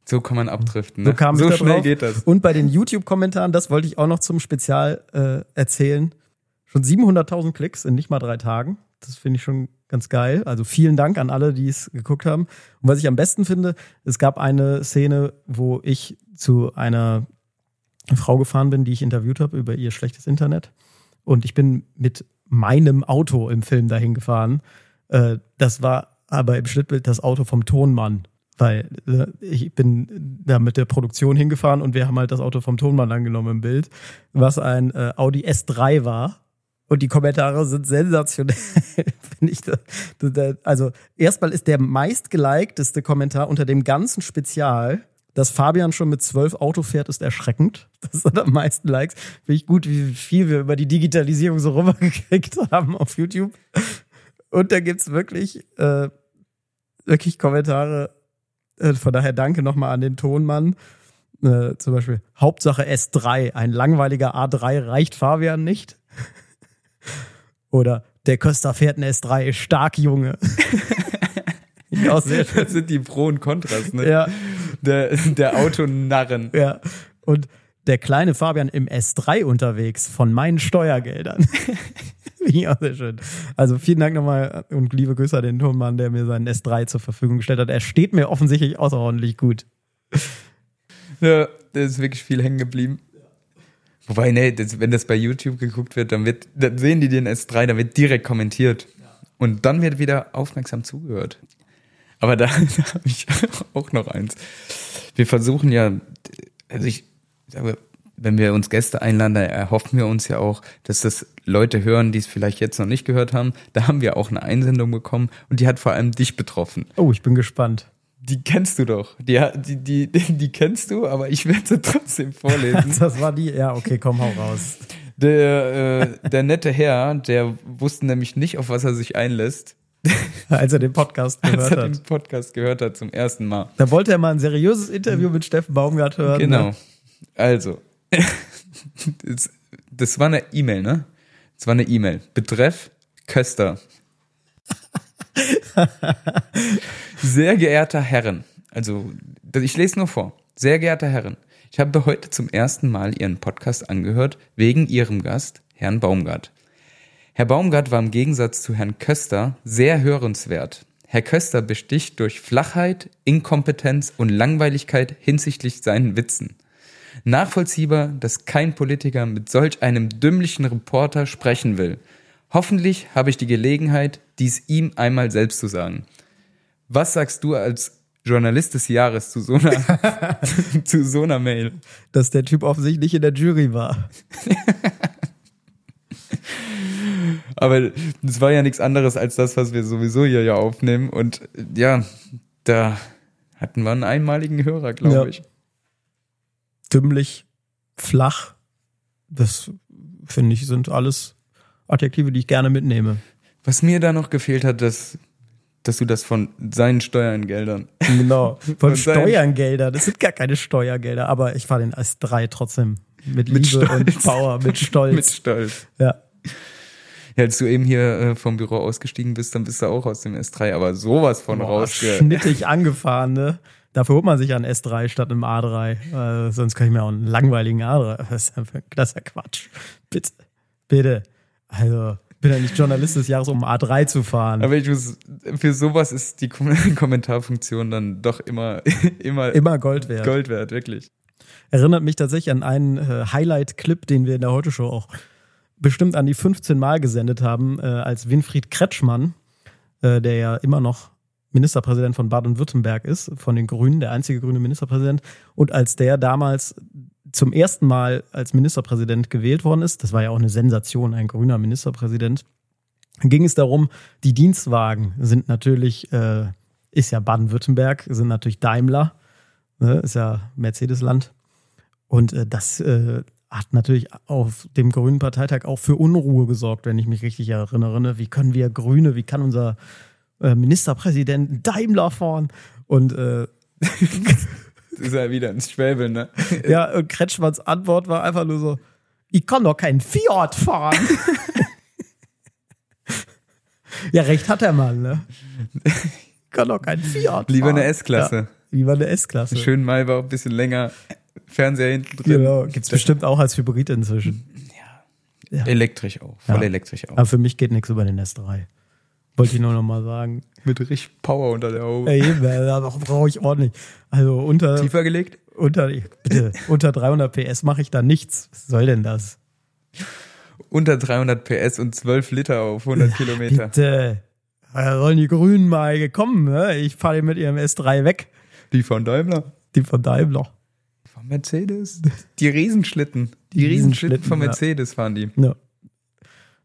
So kann man abdriften. So Ne? kam ich so schnell drauf. geht das. Und bei den YouTube-Kommentaren, das wollte ich auch noch zum Spezial äh, erzählen. Schon 700.000 Klicks in nicht mal drei Tagen. Das finde ich schon ganz geil. Also vielen Dank an alle, die es geguckt haben. Und was ich am besten finde, es gab eine Szene, wo ich zu einer Frau gefahren bin, die ich interviewt habe über ihr schlechtes Internet. Und ich bin mit meinem Auto im Film dahin gefahren. Äh, das war aber im Schnittbild das Auto vom Tonmann. Weil äh, ich bin da mit der Produktion hingefahren und wir haben halt das Auto vom Tonmann angenommen im Bild, was ein äh, Audi S3 war. Und die Kommentare sind sensationell, finde ich. Da, da, also erstmal ist der meistgelikteste Kommentar unter dem ganzen Spezial dass Fabian schon mit zwölf Auto fährt, ist erschreckend. Das hat am meisten Likes. Finde ich gut, wie viel wir über die Digitalisierung so rübergekriegt haben auf YouTube. Und da gibt's wirklich, äh, wirklich Kommentare. Äh, von daher danke nochmal an den Tonmann. Äh, zum Beispiel, Hauptsache S3, ein langweiliger A3 reicht Fabian nicht. Oder der Köster fährt ein S3, stark Junge. ja, sehr schön. Das sind die Pro und Kontras, ne? Ja. Der, der Autonarren. Ja. Und der kleine Fabian im S3 unterwegs von meinen Steuergeldern. ja, sehr schön. Also vielen Dank nochmal und liebe Grüße an den Tonmann, der mir seinen S3 zur Verfügung gestellt hat. Er steht mir offensichtlich außerordentlich gut. Ja, da ist wirklich viel hängen geblieben. Wobei, nee, das, wenn das bei YouTube geguckt wird, dann wird, dann sehen die den S3, dann wird direkt kommentiert. Und dann wird wieder aufmerksam zugehört. Aber da, da habe ich auch noch eins. Wir versuchen ja, also ich sage, wenn wir uns Gäste einladen, da erhoffen wir uns ja auch, dass das Leute hören, die es vielleicht jetzt noch nicht gehört haben. Da haben wir auch eine Einsendung bekommen und die hat vor allem dich betroffen. Oh, ich bin gespannt. Die kennst du doch. Die, die, die, die kennst du, aber ich werde sie trotzdem vorlesen. das war die, ja, okay, komm, hau raus. Der, äh, der nette Herr, der wusste nämlich nicht, auf was er sich einlässt. Als er den Podcast gehört hat. Als er den Podcast gehört hat zum ersten Mal. Da wollte er mal ein seriöses Interview mit Steffen Baumgart hören. Genau. Ne? Also, das, war eine E-Mail, ne? Das war eine E-Mail. Betreff Köster. Sehr geehrter Herren, also ich lese nur vor. Sehr geehrter Herren, ich habe heute zum ersten Mal Ihren Podcast angehört wegen Ihrem Gast, Herrn Baumgart. Herr Baumgart war im Gegensatz zu Herrn Köster sehr hörenswert. Herr Köster besticht durch Flachheit, Inkompetenz und Langweiligkeit hinsichtlich seinen Witzen. Nachvollziehbar, dass kein Politiker mit solch einem dümmlichen Reporter sprechen will. Hoffentlich habe ich die Gelegenheit, dies ihm einmal selbst zu sagen. Was sagst du als Journalist des Jahres zu so einer, zu so einer Mail? Dass der Typ offensichtlich nicht in der Jury war. Aber das war ja nichts anderes als das, was wir sowieso hier ja aufnehmen. Und ja, da hatten wir einen einmaligen Hörer, glaube ja. ich. Dümmlich, flach, das finde ich, sind alles Adjektive, die ich gerne mitnehme. Was mir da noch gefehlt hat, dass, dass du das von seinen Steuergeldern. Genau, von, von Steuergeldern. Das sind gar keine Steuergelder, aber ich fahre den S3 trotzdem mit, mit Liebe Stolz. und Power, mit Stolz. mit Stolz. Ja. Ja, als du eben hier äh, vom Büro ausgestiegen bist, dann bist du auch aus dem S3, aber sowas von rausge... Schnittig angefahren, ne? Dafür holt man sich einen S3 statt einem A3. Äh, sonst kann ich mir auch einen langweiligen A3. Das ist, einfach, das ist ja Quatsch. Bitte. Bitte. Also, bin ja nicht Journalist des Jahres, um A3 zu fahren. Aber ich muss, für sowas ist die Kommentarfunktion dann doch immer, immer, immer Gold wert. Gold wert, wirklich. Erinnert mich tatsächlich an einen äh, Highlight-Clip, den wir in der Heute-Show auch bestimmt an die 15 Mal gesendet haben, äh, als Winfried Kretschmann, äh, der ja immer noch Ministerpräsident von Baden-Württemberg ist, von den Grünen, der einzige grüne Ministerpräsident. Und als der damals zum ersten Mal als Ministerpräsident gewählt worden ist, das war ja auch eine Sensation, ein grüner Ministerpräsident, ging es darum, die Dienstwagen sind natürlich, äh, ist ja Baden-Württemberg, sind natürlich Daimler, ne, ist ja Mercedes-Land. Und äh, das äh, hat natürlich auf dem Grünen Parteitag auch für Unruhe gesorgt, wenn ich mich richtig erinnere. Ne? Wie können wir Grüne, wie kann unser äh, Ministerpräsident Daimler fahren? Und äh, Das ist ja wieder ins Schwäbeln, ne? Ja, und Kretschmanns Antwort war einfach nur so, ich kann doch keinen Fiat fahren. ja, recht hat der Mann, ne? Ich kann doch keinen Fiat fahren. Lieber eine S-Klasse. Ja, lieber eine S-Klasse. Schön Maybach, ein bisschen länger. Fernseher hinten drin. Genau, gibt's bestimmt auch als Hybrid inzwischen. Ja. ja. Elektrisch auch, voll ja. elektrisch auch. Aber für mich geht nichts über den S3. Wollte ich nur noch mal sagen. Mit richtig Power unter der Haube. Ja, eben, da brauche ich ordentlich. Also unter. Tiefer gelegt? Unter, bitte, unter 300 PS mache ich da nichts. Was soll denn das? Unter 300 PS und 12 Liter auf 100 ja, Kilometer. Bitte. Da sollen die Grünen mal gekommen, ne? Ich fahre mit ihrem S3 weg. Die von Daimler? Die von Daimler. Von Mercedes? Die Riesenschlitten. Die, die Riesenschlitten von Mercedes ja. fahren die. Ja.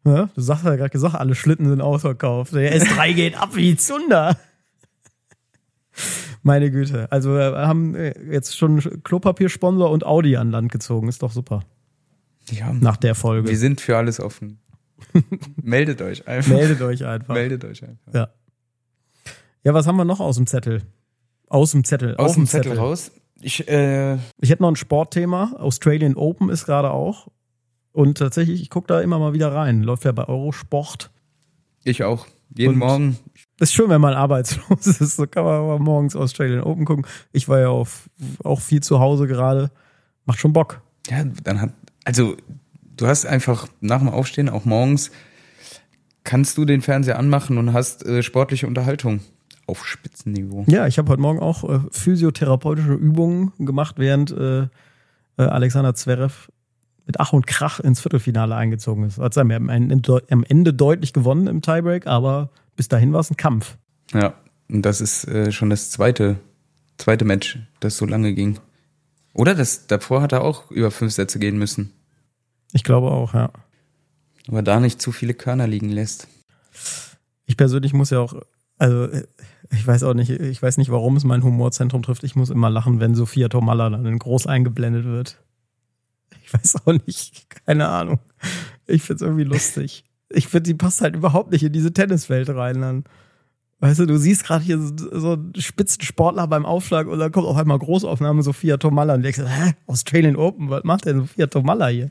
Ja, du sagst ja gerade gesagt, alle Schlitten sind ausverkauft. Der S3 geht ab wie Zunder. Meine Güte. Also wir haben äh, jetzt schon Klopapiersponsor und Audi an Land gezogen. Ist doch super. Ja, Nach der Folge. wir sind für alles offen. Meldet euch einfach. Meldet euch einfach. Meldet euch einfach. Ja. Ja, was haben wir noch aus dem Zettel? Aus dem Zettel. Aus dem Zettel raus. Ich, äh, Ich hätte noch ein Sportthema. Australian Open ist gerade auch. Und tatsächlich, ich gucke da immer mal wieder rein. Läuft ja bei Eurosport. ich auch. Jeden Und- Morgen. Ist schön, wenn man arbeitslos ist. So kann man aber morgens Australian Open gucken. Ich war ja auf, auch viel zu Hause gerade. Macht schon Bock. Ja, dann hat, also du hast einfach nach dem Aufstehen, auch morgens, kannst du den Fernseher anmachen und hast äh, sportliche Unterhaltung auf Spitzenniveau. Ja, ich habe heute Morgen auch äh, physiotherapeutische Übungen gemacht, während äh, äh, Alexander Zverev mit Ach und Krach ins Viertelfinale eingezogen ist. Er am Ende, am Ende deutlich gewonnen im Tiebreak, aber bis dahin war es ein Kampf. Ja, und das ist äh, schon das zweite, zweite Match, das so lange ging. Oder das davor hat er auch über fünf Sätze gehen müssen. Ich glaube auch, ja. Aber da nicht zu viele Körner liegen lässt. Ich persönlich muss ja auch, also äh, ich weiß auch nicht, ich weiß nicht, warum es mein Humorzentrum trifft. Ich muss immer lachen, wenn Sophia Tomalla dann in groß eingeblendet wird. Weiß auch nicht, keine Ahnung. Ich find's irgendwie lustig. Ich finde, die passt halt überhaupt nicht in diese Tenniswelt rein dann. Weißt du, du siehst gerade hier so, einen Spitzensportler beim Aufschlag und dann kommt auf einmal Großaufnahme Sophia Tomalla und denkst, hä, Australian Open, was macht denn Sophia Tomalla hier?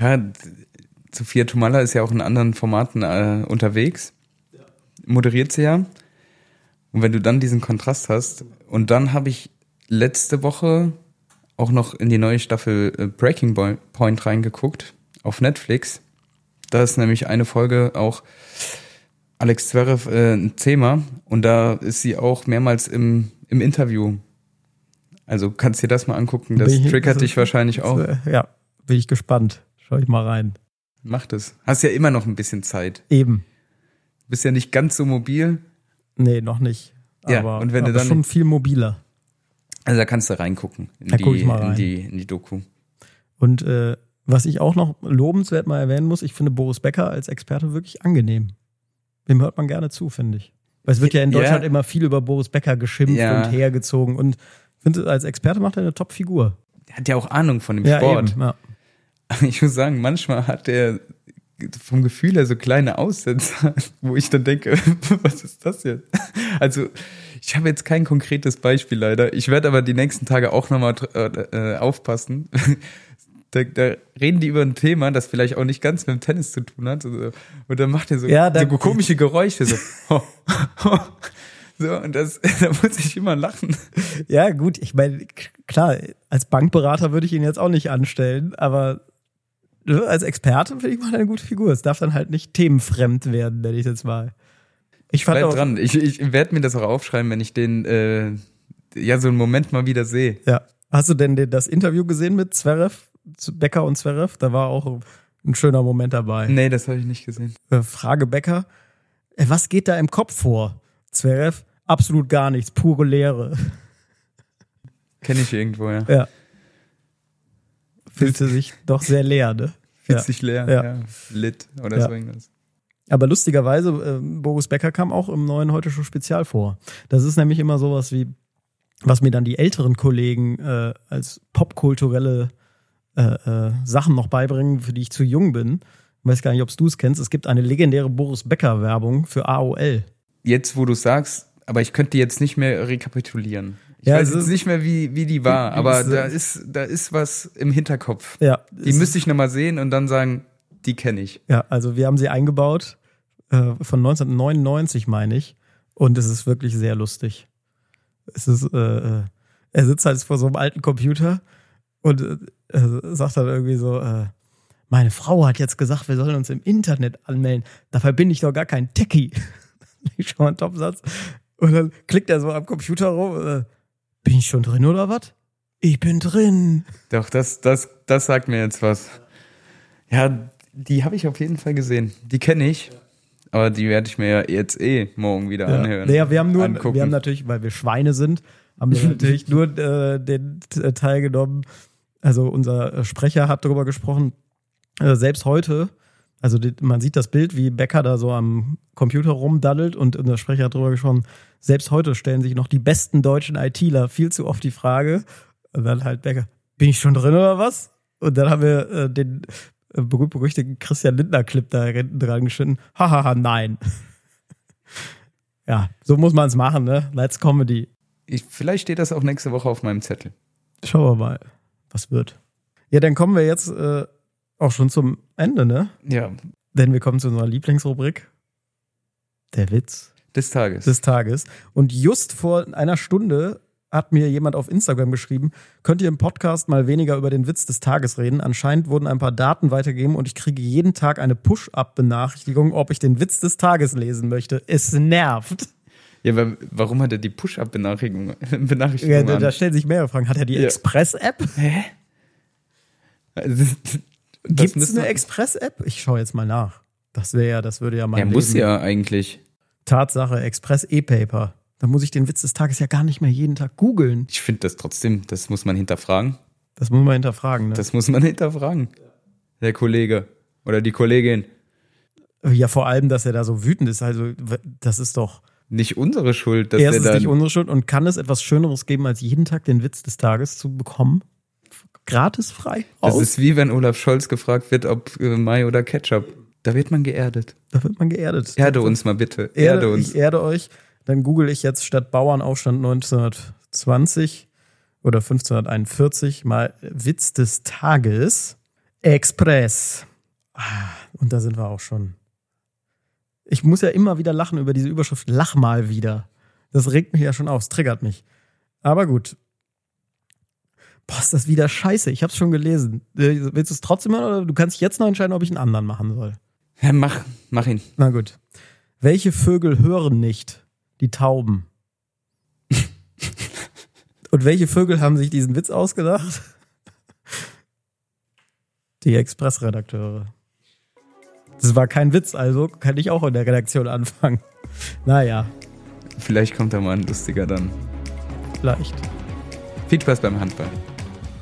Ja, Sophia Tomalla ist ja auch in anderen Formaten äh, unterwegs. Moderiert sie ja. Und wenn du dann diesen Kontrast hast, und dann habe ich letzte Woche auch noch in die neue Staffel äh, Breaking Point reingeguckt auf Netflix. Da ist nämlich eine Folge auch Alex Zverev äh, ein Thema und da ist sie auch mehrmals im, im Interview. Also kannst dir das mal angucken, das ich- triggert das- dich wahrscheinlich auch. Äh, Ja, bin ich gespannt. Schau ich mal rein. Mach das. Hast ja immer noch ein bisschen Zeit. Eben. Bist ja nicht ganz so mobil. Nee, noch nicht. Ja, aber, und wenn du aber dann- schon viel mobiler. Also da kannst du reingucken in, Da guck ich die, mal rein. in, die, in die Doku. Und äh, was ich auch noch lobenswert mal erwähnen muss, ich finde Boris Becker als Experte wirklich angenehm. Dem hört man gerne zu, finde ich. Weil es wird ja in Ja. Deutschland immer viel über Boris Becker geschimpft Ja. und hergezogen. Und finde, als Experte macht er eine Top-Figur. Der hat ja auch Ahnung von dem Ja, Sport. eben. Ja. Ich muss sagen, manchmal hat der vom Gefühl her so kleine Aussetzer, wo ich dann denke, was ist das jetzt? Also, ich habe jetzt kein konkretes Beispiel leider. Ich werde aber die nächsten Tage auch nochmal äh, aufpassen. Da, da reden die über ein Thema, das vielleicht auch nicht ganz mit dem Tennis zu tun hat. So, Und dann macht er so, Ja, so komische Geräusche. So, so und das, da muss ich immer lachen. ja, gut, ich meine, klar, als Bankberater würde ich ihn jetzt auch nicht anstellen, aber ne, als Experte finde ich mal eine gute Figur. Es darf dann halt nicht themenfremd werden, nenne ich jetzt mal. Ich fand Bleib auch, dran. Ich, ich werde mir das auch aufschreiben, wenn ich den äh, ja so einen Moment mal wieder sehe. Ja. Hast du denn den- das Interview gesehen mit Zverev, Becker und Zverev? Da war auch ein schöner Moment dabei. Nee, das habe ich nicht gesehen. Äh, Frage Becker, äh, was geht da im Kopf vor? Zverev, absolut gar nichts, pure Leere. Kenne ich irgendwo, ja. Ja. Fühlte sich doch sehr leer, ne? Fühlt Ja. sich leer, Ja. ja. Lit oder Ja. so irgendwas. Aber lustigerweise, äh, Boris Becker kam auch im neuen Heute Show Spezial vor. Das ist nämlich immer sowas wie, was mir dann die älteren Kollegen äh, als popkulturelle äh, äh, Sachen noch beibringen, für die ich zu jung bin. Ich weiß gar nicht, ob du es kennst. Es gibt eine legendäre Boris Becker-Werbung für AOL. Jetzt, wo du sagst, aber ich könnte jetzt nicht mehr rekapitulieren. Ich Ja, weiß es jetzt ist- nicht mehr, wie, wie die war, aber da ist, da ist was im Hinterkopf. Ja, Die müsste ich nochmal sehen und dann sagen, die kenne ich. Ja, also wir haben sie eingebaut äh, von 1999, meine ich. Und es ist wirklich sehr lustig. Es ist, äh, äh, er sitzt halt vor so einem alten Computer und äh, sagt dann irgendwie so, äh, meine Frau hat jetzt gesagt, wir sollen uns im Internet anmelden. Dabei bin ich doch gar kein Techie. ich schon mal ein Topsatz. Und dann klickt er so am Computer rum. Äh, bin ich schon drin oder was? Ich bin drin. Doch, das, das, das sagt mir jetzt was. Ja, die habe ich auf jeden Fall gesehen. Die kenne ich, aber die werde ich mir ja jetzt eh morgen wieder Ja. anhören. Naja, wir haben nur, angucken. wir haben natürlich, weil wir Schweine sind, haben wir natürlich nur äh, den äh, Teil genommen. Also unser Sprecher hat darüber gesprochen. Äh, selbst heute, Also die, man sieht das Bild, wie Becker da so am Computer rumdaddelt und der Sprecher hat drüber gesprochen, selbst heute stellen sich noch die besten deutschen ITler viel zu oft die Frage, und dann halt Becker, bin ich schon drin oder was? Und dann haben wir äh, den äh, berühmt-berüchtigten Christian Lindner-Clip da hinten dran geschnitten. Hahaha, nein. ja, so muss man es machen, ne? Let's Comedy. Ich, vielleicht steht das auch nächste Woche auf meinem Zettel. Schauen wir mal, was wird. Ja, dann kommen wir jetzt äh, auch schon zum Ende, ne? Ja, Denn wir kommen zu unserer Lieblingsrubrik. Der Witz des Tages. des Tages. Und just vor einer Stunde hat mir jemand auf Instagram geschrieben, könnt ihr im Podcast mal weniger über den Witz des Tages reden? Anscheinend wurden ein paar Daten weitergegeben und ich kriege jeden Tag eine Push-Up-Benachrichtigung, ob ich den Witz des Tages lesen möchte. Es nervt. ja, aber warum hat er die Push-Up-Benachrichtigung Ja, Benachrichtigung da, an? da stellen sich mehrere Fragen. Hat er die Ja. Express-App? Hä? Also, Gibt es eine Express-App? Ich schaue jetzt mal nach. Das wäre ja, das würde ja mein Er muss ja eigentlich. Tatsache, Express E-Paper. Da muss ich den Witz des Tages ja gar nicht mehr jeden Tag googeln. Ich finde das trotzdem, das muss man hinterfragen. Das muss man hinterfragen. Ne? Das muss man hinterfragen. Der Kollege oder die Kollegin. ja, vor allem, dass er da so wütend ist. Also, das ist doch Nicht unsere Schuld, dass erstens der nicht dann. unsere Schuld. Und kann es etwas Schöneres geben, als jeden Tag den Witz des Tages zu bekommen? Gratis frei? Das Aus? ist wie wenn Olaf Scholz gefragt wird, ob äh, Mai oder Ketchup. Da wird man geerdet. da wird man geerdet. Erde uns mal bitte. Erde, Erde uns. Ich erde euch. Dann google ich jetzt statt Bauernaufstand 1920 oder 1541 mal Witz des Tages. Express. Ah, Und da sind wir auch schon. Ich muss ja immer wieder lachen über diese Überschrift. Lach mal wieder. Das regt mich ja schon auf. Es triggert mich. Aber gut. Boah, ist das wieder scheiße. Ich hab's schon gelesen. Äh, Willst du es trotzdem machen oder du kannst jetzt noch entscheiden, ob ich einen anderen machen soll? Ja, mach, mach ihn. Na gut. Welche Vögel hören nicht? Die Tauben. Und welche Vögel haben sich diesen Witz ausgedacht? Die Express-Redakteure. Das war kein Witz, also kann ich auch in der Redaktion anfangen. Naja, Vielleicht kommt da mal ein lustiger dann. vielleicht. Viel Spaß beim Handball.